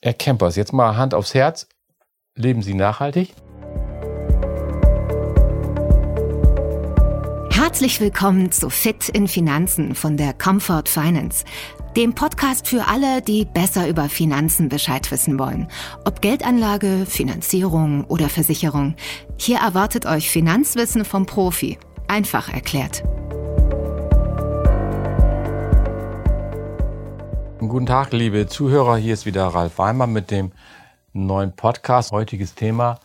Herr Campers, jetzt mal Hand aufs Herz. Leben Sie nachhaltig? Herzlich willkommen zu Fit in Finanzen von der Comfort Finance, dem Podcast für alle, die besser über Finanzen Bescheid wissen wollen. Ob Geldanlage, Finanzierung oder Versicherung. Hier erwartet euch Finanzwissen vom Profi. Einfach erklärt. Guten Tag, liebe Zuhörer. Hier ist wieder Ralf Weimer mit dem neuen Podcast. Heutiges Thema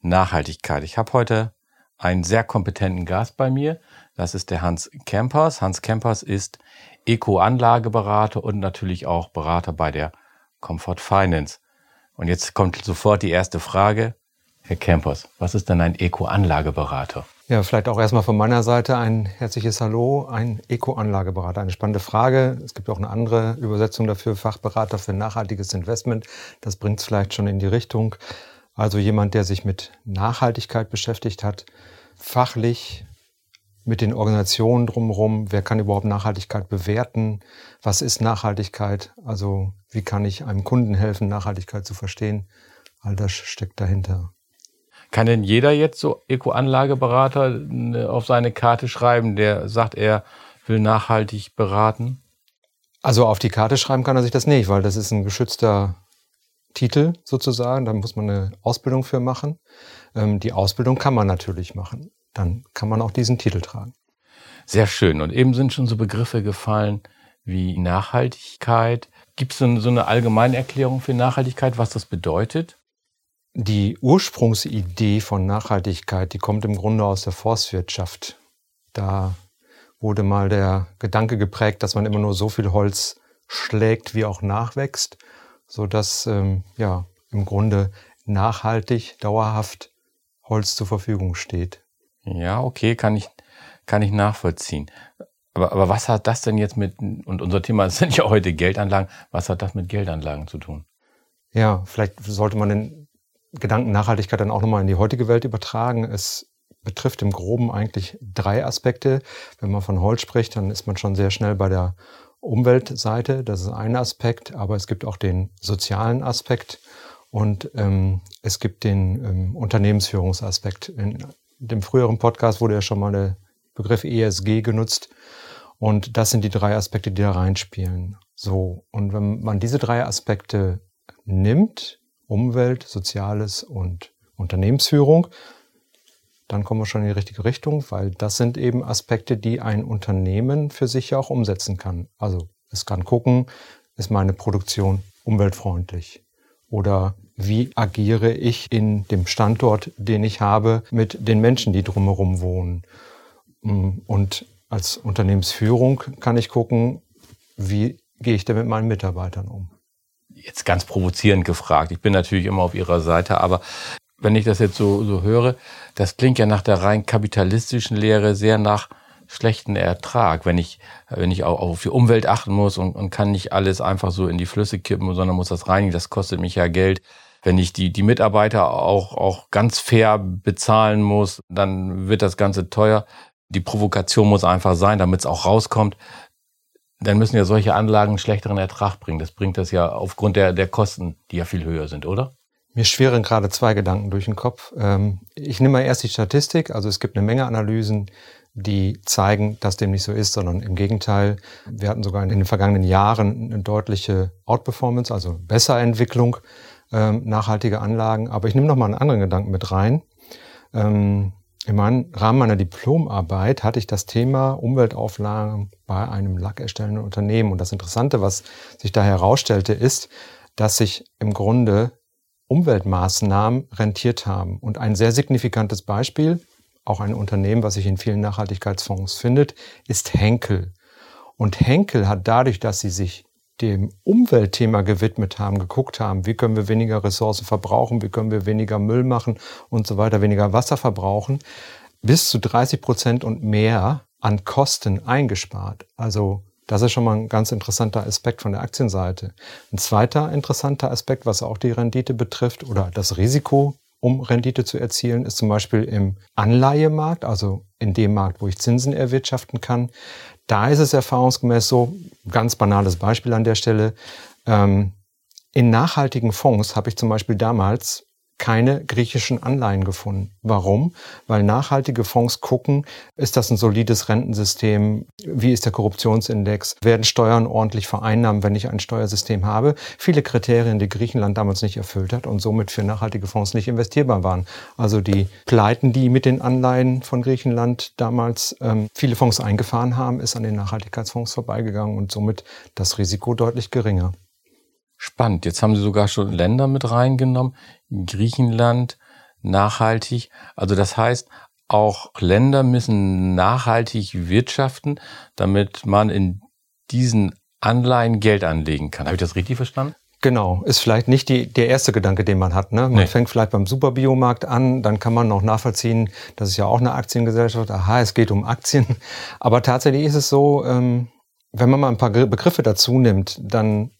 Nachhaltigkeit. Ich habe heute einen sehr kompetenten Gast bei mir. Das ist der Hans Kempers. Hans Kempers ist Eco-Anlageberater und natürlich auch Berater bei der Comfort Finance. Und jetzt kommt sofort die erste Frage. Herr Kempers, was ist denn ein Eco-Anlageberater? Ja, vielleicht auch erstmal von meiner Seite ein herzliches Hallo, ein Eco-Anlageberater. Eine spannende Frage. Es gibt auch eine andere Übersetzung dafür, Fachberater für nachhaltiges Investment. Das bringt es vielleicht schon in die Richtung. Also jemand, der sich mit Nachhaltigkeit beschäftigt hat, fachlich mit den Organisationen drumherum. Wer kann überhaupt Nachhaltigkeit bewerten? Was ist Nachhaltigkeit? Also wie kann ich einem Kunden helfen, Nachhaltigkeit zu verstehen? All das steckt dahinter. Kann denn jeder jetzt so Eco-Anlageberater äh, auf seine Karte schreiben, der sagt, er will nachhaltig beraten? Also auf die Karte schreiben kann er sich das nicht, weil das ist ein geschützter Titel sozusagen. Da muss man eine Ausbildung für machen. Ähm, die Ausbildung kann man natürlich machen. Dann kann man auch diesen Titel tragen. Sehr schön. Und eben sind schon so Begriffe gefallen wie Nachhaltigkeit. Gibt es so eine allgemeine Erklärung für Nachhaltigkeit, was das bedeutet? Die Ursprungsidee von Nachhaltigkeit, die kommt im Grunde aus der Forstwirtschaft. Da wurde mal der Gedanke geprägt, dass man immer nur so viel Holz schlägt, wie auch nachwächst, so dass ähm, ja im Grunde nachhaltig, dauerhaft Holz zur Verfügung steht. Ja, okay, kann ich kann ich nachvollziehen. Aber, aber was hat das denn jetzt mit und unser Thema sind ja heute Geldanlagen. Was hat das mit Geldanlagen zu tun? Ja, vielleicht sollte man den Gedanken Nachhaltigkeit dann auch nochmal in die heutige Welt übertragen. Es betrifft im Groben eigentlich drei Aspekte. Wenn man von Holz spricht, dann ist man schon sehr schnell bei der Umweltseite. Das ist ein Aspekt, aber es gibt auch den sozialen Aspekt und ähm, es gibt den ähm, Unternehmensführungsaspekt. In dem früheren Podcast wurde ja schon mal der Begriff ESG genutzt. Und das sind die drei Aspekte, die da reinspielen. So. Und wenn man diese drei Aspekte nimmt, Umwelt, Soziales und Unternehmensführung, dann kommen wir schon in die richtige Richtung, weil das sind eben Aspekte, die ein Unternehmen für sich ja auch umsetzen kann. Also es kann gucken, ist meine Produktion umweltfreundlich oder wie agiere ich in dem Standort, den ich habe, mit den Menschen, die drumherum wohnen. Und als Unternehmensführung kann ich gucken, wie gehe ich denn mit meinen Mitarbeitern um jetzt ganz provozierend gefragt. Ich bin natürlich immer auf Ihrer Seite, aber wenn ich das jetzt so, so höre, das klingt ja nach der rein kapitalistischen Lehre sehr nach schlechten Ertrag, wenn ich, wenn ich auch auf die Umwelt achten muss und, und kann nicht alles einfach so in die Flüsse kippen, sondern muss das reinigen, das kostet mich ja Geld. Wenn ich die, die Mitarbeiter auch, auch ganz fair bezahlen muss, dann wird das Ganze teuer. Die Provokation muss einfach sein, damit es auch rauskommt dann müssen ja solche Anlagen einen schlechteren Ertrag bringen. Das bringt das ja aufgrund der, der Kosten, die ja viel höher sind, oder? Mir schweren gerade zwei Gedanken durch den Kopf. Ähm, ich nehme mal erst die Statistik. Also es gibt eine Menge Analysen, die zeigen, dass dem nicht so ist, sondern im Gegenteil. Wir hatten sogar in den vergangenen Jahren eine deutliche Outperformance, also Besserentwicklung ähm, nachhaltiger Anlagen. Aber ich nehme noch mal einen anderen Gedanken mit rein. Im Rahmen meiner Diplomarbeit hatte ich das Thema Umweltauflagen bei einem lackerstellenden Unternehmen. Und das Interessante, was sich da herausstellte, ist, dass sich im Grunde Umweltmaßnahmen rentiert haben. Und ein sehr signifikantes Beispiel, auch ein Unternehmen, was sich in vielen Nachhaltigkeitsfonds findet, ist Henkel. Und Henkel hat dadurch, dass sie sich dem Umweltthema gewidmet haben, geguckt haben, wie können wir weniger Ressourcen verbrauchen, wie können wir weniger Müll machen und so weiter, weniger Wasser verbrauchen, bis zu 30 Prozent und mehr an Kosten eingespart. Also das ist schon mal ein ganz interessanter Aspekt von der Aktienseite. Ein zweiter interessanter Aspekt, was auch die Rendite betrifft oder das Risiko, um Rendite zu erzielen, ist zum Beispiel im Anleihemarkt, also in dem Markt, wo ich Zinsen erwirtschaften kann. Da ist es erfahrungsgemäß so, ganz banales Beispiel an der Stelle, ähm, in nachhaltigen Fonds habe ich zum Beispiel damals keine griechischen Anleihen gefunden. Warum? Weil nachhaltige Fonds gucken, ist das ein solides Rentensystem? Wie ist der Korruptionsindex? Werden Steuern ordentlich vereinnahmt, wenn ich ein Steuersystem habe? Viele Kriterien, die Griechenland damals nicht erfüllt hat und somit für nachhaltige Fonds nicht investierbar waren. Also die Pleiten, die mit den Anleihen von Griechenland damals ähm, viele Fonds eingefahren haben, ist an den Nachhaltigkeitsfonds vorbeigegangen und somit das Risiko deutlich geringer. Spannend. Jetzt haben Sie sogar schon Länder mit reingenommen. Griechenland, nachhaltig. Also das heißt, auch Länder müssen nachhaltig wirtschaften, damit man in diesen Anleihen Geld anlegen kann. Habe ich das richtig verstanden? Genau, ist vielleicht nicht die, der erste Gedanke, den man hat. Ne? Man nee. fängt vielleicht beim Superbiomarkt an, dann kann man noch nachvollziehen, das ist ja auch eine Aktiengesellschaft, aha, es geht um Aktien. Aber tatsächlich ist es so, ähm, wenn man mal ein paar Begriffe dazu nimmt, dann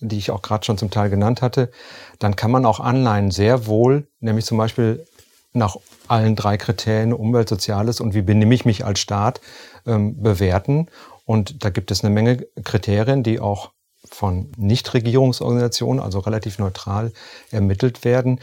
die ich auch gerade schon zum Teil genannt hatte, dann kann man auch Anleihen sehr wohl, nämlich zum Beispiel nach allen drei Kriterien Umwelt, Soziales und wie benehme ich mich als Staat ähm, bewerten. Und da gibt es eine Menge Kriterien, die auch von Nichtregierungsorganisationen, also relativ neutral ermittelt werden.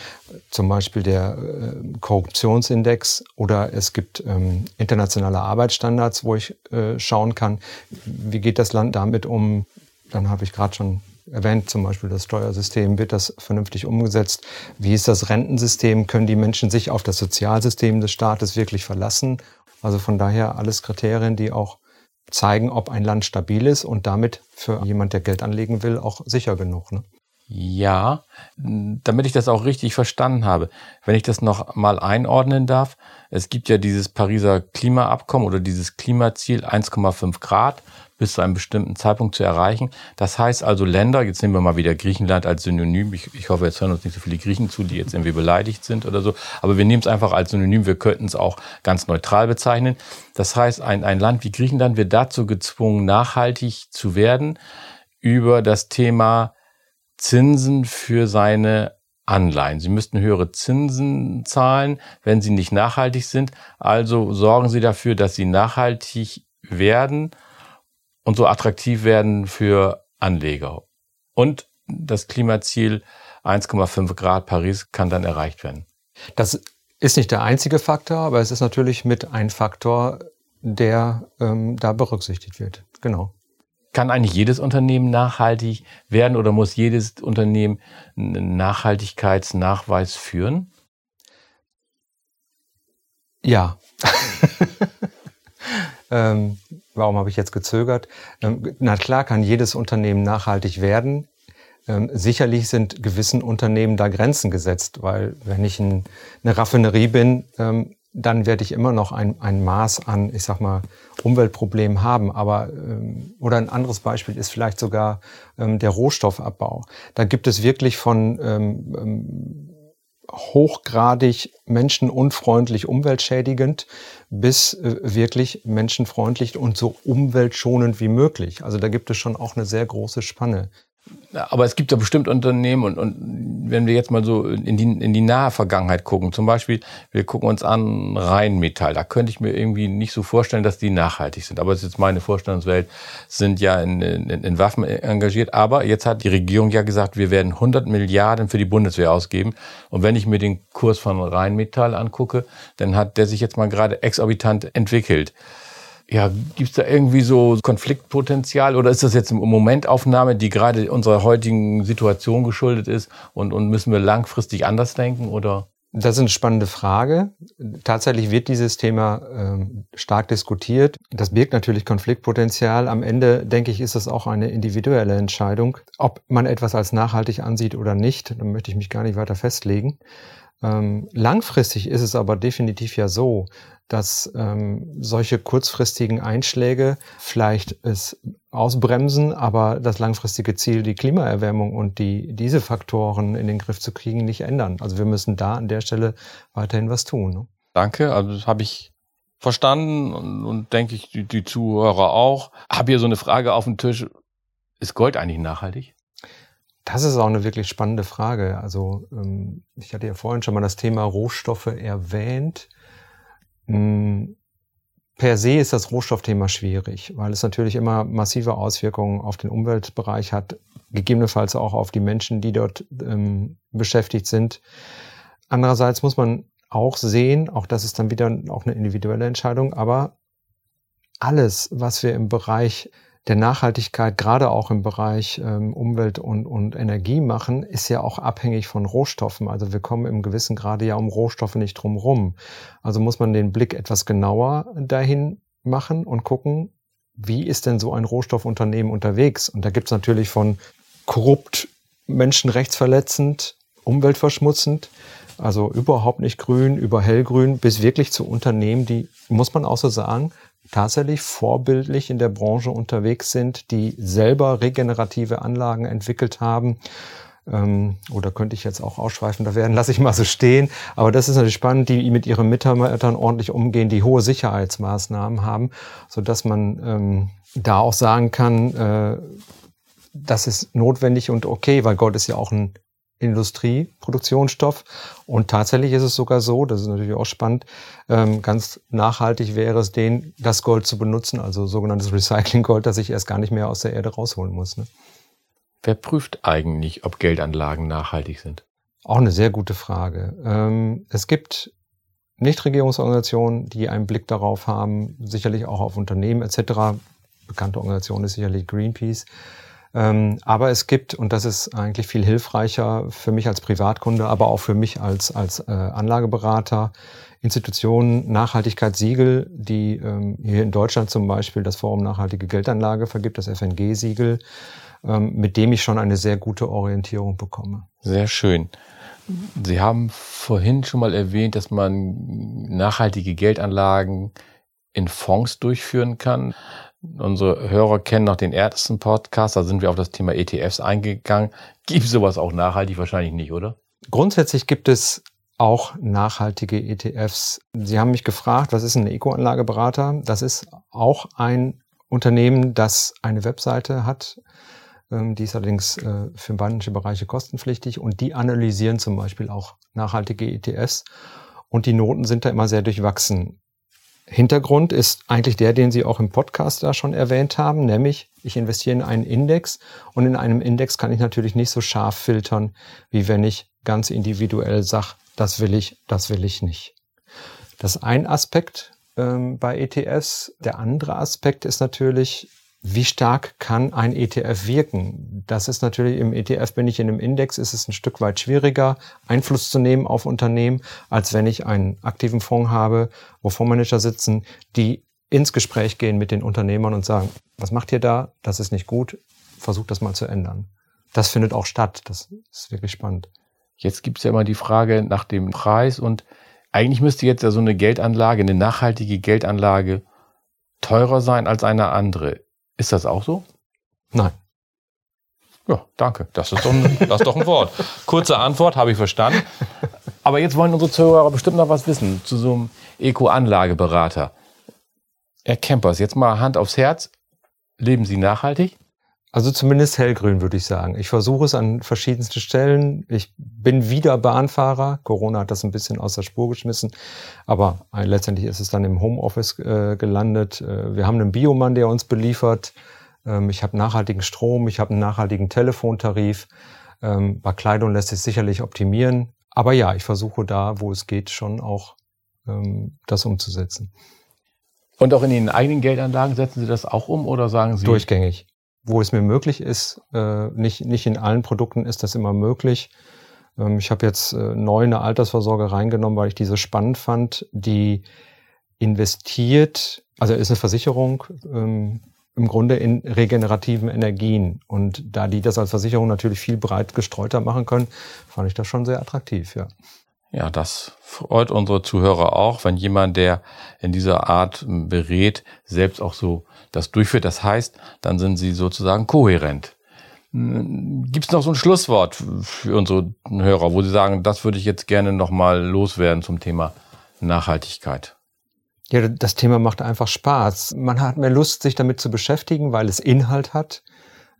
Zum Beispiel der äh, Korruptionsindex oder es gibt ähm, internationale Arbeitsstandards, wo ich äh, schauen kann, wie geht das Land damit um. Dann habe ich gerade schon erwähnt, zum Beispiel das Steuersystem, wird das vernünftig umgesetzt? Wie ist das Rentensystem? Können die Menschen sich auf das Sozialsystem des Staates wirklich verlassen? Also von daher alles Kriterien, die auch zeigen, ob ein Land stabil ist und damit für jemand, der Geld anlegen will, auch sicher genug. Ne? Ja, damit ich das auch richtig verstanden habe, wenn ich das noch mal einordnen darf, es gibt ja dieses Pariser Klimaabkommen oder dieses Klimaziel 1,5 Grad bis zu einem bestimmten Zeitpunkt zu erreichen. Das heißt also Länder, jetzt nehmen wir mal wieder Griechenland als Synonym. Ich, ich hoffe, jetzt hören uns nicht so viele Griechen zu, die jetzt irgendwie beleidigt sind oder so. Aber wir nehmen es einfach als Synonym. Wir könnten es auch ganz neutral bezeichnen. Das heißt, ein, ein Land wie Griechenland wird dazu gezwungen, nachhaltig zu werden über das Thema Zinsen für seine Anleihen. Sie müssten höhere Zinsen zahlen, wenn sie nicht nachhaltig sind. Also sorgen Sie dafür, dass sie nachhaltig werden und so attraktiv werden für Anleger. Und das Klimaziel 1,5 Grad Paris kann dann erreicht werden. Das ist nicht der einzige Faktor, aber es ist natürlich mit ein Faktor, der ähm, da berücksichtigt wird. Genau. Kann eigentlich jedes Unternehmen nachhaltig werden oder muss jedes Unternehmen einen Nachhaltigkeitsnachweis führen? Ja. ähm, warum habe ich jetzt gezögert? Ähm, na klar kann jedes Unternehmen nachhaltig werden. Ähm, sicherlich sind gewissen Unternehmen da Grenzen gesetzt, weil wenn ich ein, eine Raffinerie bin, ähm, dann werde ich immer noch ein, ein Maß an, ich sag mal, Umweltproblemen haben. Aber oder ein anderes Beispiel ist vielleicht sogar der Rohstoffabbau. Da gibt es wirklich von ähm hochgradig menschenunfreundlich, umweltschädigend bis äh, wirklich menschenfreundlich und so umweltschonend wie möglich. Also da gibt es schon auch eine sehr große Spanne. Aber es gibt ja bestimmt Unternehmen und, und wenn wir jetzt mal so in die, in die nahe Vergangenheit gucken, zum Beispiel, wir gucken uns an Rheinmetall, da könnte ich mir irgendwie nicht so vorstellen, dass die nachhaltig sind. Aber es ist jetzt meine Vorstellungswelt, sind ja in, in, in Waffen engagiert. Aber jetzt hat die Regierung ja gesagt, wir werden 100 Milliarden für die Bundeswehr ausgeben. Und wenn ich mir den Kurs von Rheinmetall angucke, dann hat der sich jetzt mal gerade exorbitant entwickelt. Ja, gibt es da irgendwie so Konfliktpotenzial oder ist das jetzt eine Momentaufnahme, die gerade unserer heutigen Situation geschuldet ist und, und müssen wir langfristig anders denken oder? Das ist eine spannende Frage. Tatsächlich wird dieses Thema ähm, stark diskutiert. Das birgt natürlich Konfliktpotenzial. Am Ende, denke ich, ist das auch eine individuelle Entscheidung, ob man etwas als nachhaltig ansieht oder nicht. Da möchte ich mich gar nicht weiter festlegen. Ähm, langfristig ist es aber definitiv ja so, dass ähm, solche kurzfristigen Einschläge vielleicht es ausbremsen, aber das langfristige Ziel, die Klimaerwärmung und die, diese Faktoren in den Griff zu kriegen, nicht ändern. Also wir müssen da an der Stelle weiterhin was tun. Ne? Danke, also das habe ich verstanden und, und denke ich, die, die Zuhörer auch. Habe hier so eine Frage auf dem Tisch. Ist Gold eigentlich nachhaltig? Das ist auch eine wirklich spannende Frage. Also ähm, ich hatte ja vorhin schon mal das Thema Rohstoffe erwähnt. Hm, per se ist das Rohstoffthema schwierig, weil es natürlich immer massive Auswirkungen auf den Umweltbereich hat, gegebenenfalls auch auf die Menschen, die dort ähm, beschäftigt sind. Andererseits muss man auch sehen, auch das ist dann wieder auch eine individuelle Entscheidung, aber alles, was wir im Bereich der Nachhaltigkeit, gerade auch im Bereich ähm, Umwelt und, und Energie machen, ist ja auch abhängig von Rohstoffen. Also wir kommen im gewissen Grade ja um Rohstoffe nicht drum rum. Also muss man den Blick etwas genauer dahin machen und gucken, wie ist denn so ein Rohstoffunternehmen unterwegs? Und da gibt's natürlich von korrupt, menschenrechtsverletzend, umweltverschmutzend, also überhaupt nicht grün, über hellgrün, bis wirklich zu Unternehmen, die, muss man auch so sagen, tatsächlich vorbildlich in der Branche unterwegs sind, die selber regenerative Anlagen entwickelt haben. Ähm, oder könnte ich jetzt auch ausschweifender werden, lasse ich mal so stehen. Aber das ist natürlich spannend, die mit ihren Mitarbeitern ordentlich umgehen, die hohe Sicherheitsmaßnahmen haben, so dass man ähm, da auch sagen kann, äh, das ist notwendig und okay, weil Gold ist ja auch ein Industrieproduktionsstoff. Und tatsächlich ist es sogar so, das ist natürlich auch spannend, ähm, ganz nachhaltig wäre es, den, das Gold zu benutzen, also sogenanntes Recycling-Gold, das ich erst gar nicht mehr aus der Erde rausholen muss. Ne? Wer prüft eigentlich, ob Geldanlagen nachhaltig sind? Auch eine sehr gute Frage. Ähm, es gibt Nichtregierungsorganisationen, die einen Blick darauf haben, sicherlich auch auf Unternehmen etc. Bekannte Organisation ist sicherlich Greenpeace. Ähm, aber es gibt, und das ist eigentlich viel hilfreicher für mich als Privatkunde, aber auch für mich als, als äh, Anlageberater, Institutionen, Nachhaltigkeitssiegel, die ähm, hier in Deutschland zum Beispiel das Forum Nachhaltige Geldanlage vergibt, das FNG-Siegel, ähm, mit dem ich schon eine sehr gute Orientierung bekomme. Sehr schön. Sie haben vorhin schon mal erwähnt, dass man nachhaltige Geldanlagen in Fonds durchführen kann. Unsere Hörer kennen noch den ersten Podcast, da sind wir auf das Thema ETFs eingegangen. Gibt sowas auch nachhaltig? Wahrscheinlich nicht, oder? Grundsätzlich gibt es auch nachhaltige ETFs. Sie haben mich gefragt, was ist ein Eco-Anlageberater? Das ist auch ein Unternehmen, das eine Webseite hat. Ähm, die ist allerdings äh, für manche Bereiche kostenpflichtig und die analysieren zum Beispiel auch nachhaltige ETFs. Und die Noten sind da immer sehr durchwachsen. Hintergrund ist eigentlich der, den Sie auch im Podcast da schon erwähnt haben, nämlich ich investiere in einen Index und in einem Index kann ich natürlich nicht so scharf filtern, wie wenn ich ganz individuell sage, das will ich, das will ich nicht. Das ist ein Aspekt ähm, bei ETFs. Der andere Aspekt ist natürlich, wie stark kann ein ETF wirken? Das ist natürlich im ETF, bin ich in einem Index, ist es ein Stück weit schwieriger, Einfluss zu nehmen auf Unternehmen, als wenn ich einen aktiven Fonds habe, wo Fondsmanager sitzen, die ins Gespräch gehen mit den Unternehmern und sagen, was macht ihr da? Das ist nicht gut. Versucht das mal zu ändern. Das findet auch statt. Das ist wirklich spannend. Jetzt gibt es ja immer die Frage nach dem Preis und eigentlich müsste jetzt ja so eine Geldanlage, eine nachhaltige Geldanlage teurer sein als eine andere. Ist das auch so? Nein. Ja, danke. Das ist doch ein, das ist doch ein Wort. Kurze Antwort, habe ich verstanden. Aber jetzt wollen unsere Zuhörer bestimmt noch was wissen zu so einem Eco-Anlageberater. Herr Campers, jetzt mal Hand aufs Herz. Leben Sie nachhaltig? Also zumindest hellgrün, würde ich sagen. Ich versuche es an verschiedensten Stellen. Ich bin wieder Bahnfahrer. Corona hat das ein bisschen aus der Spur geschmissen. Aber äh, letztendlich ist es dann im Homeoffice äh, gelandet. Äh, wir haben einen Biomann, der uns beliefert. Ähm, ich habe nachhaltigen Strom. Ich habe einen nachhaltigen Telefontarif. Ähm, bei Kleidung lässt sich sicherlich optimieren. Aber ja, ich versuche da, wo es geht, schon auch ähm, das umzusetzen. Und auch in den eigenen Geldanlagen setzen Sie das auch um oder sagen Sie? Durchgängig wo es mir möglich ist. Äh, nicht, nicht in allen Produkten ist das immer möglich. Ähm, ich habe jetzt äh, neu eine Altersvorsorge reingenommen, weil ich diese spannend fand, die investiert, also ist eine Versicherung, ähm, im Grunde in regenerativen Energien. Und da die das als Versicherung natürlich viel breit gestreuter machen können, fand ich das schon sehr attraktiv, ja. Ja, das freut unsere Zuhörer auch, wenn jemand, der in dieser Art berät, selbst auch so das durchführt. Das heißt, dann sind sie sozusagen kohärent. Hm, Gibt es noch so ein Schlusswort für unsere Hörer, wo sie sagen, das würde ich jetzt gerne nochmal loswerden zum Thema Nachhaltigkeit? Ja, das Thema macht einfach Spaß. Man hat mehr Lust, sich damit zu beschäftigen, weil es Inhalt hat.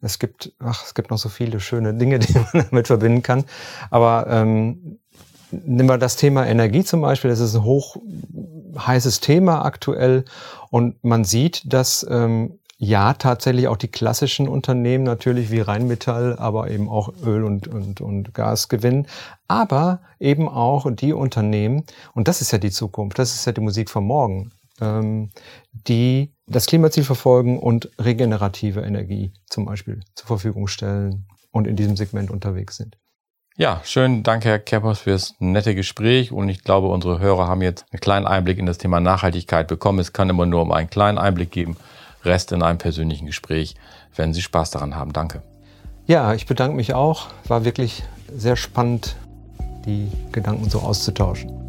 Es gibt, ach, es gibt noch so viele schöne Dinge, die man damit verbinden kann. Aber ähm, nehmen wir das Thema Energie zum Beispiel. Das ist ein hoch heißes Thema aktuell und man sieht, dass ähm, ja, tatsächlich auch die klassischen Unternehmen natürlich wie Rheinmetall, aber eben auch Öl und, und, und Gas gewinnen. Aber eben auch die Unternehmen, und das ist ja die Zukunft, das ist ja die Musik von morgen, ähm, die das Klimaziel verfolgen und regenerative Energie zum Beispiel zur Verfügung stellen und in diesem Segment unterwegs sind. Ja, schön. Danke, Herr Keppers, fürs nette Gespräch. Und ich glaube, unsere Hörer haben jetzt einen kleinen Einblick in das Thema Nachhaltigkeit bekommen. Es kann immer nur um einen kleinen Einblick geben. Rest in einem persönlichen Gespräch, wenn Sie Spaß daran haben. Danke. Ja, ich bedanke mich auch. War wirklich sehr spannend, die Gedanken so auszutauschen.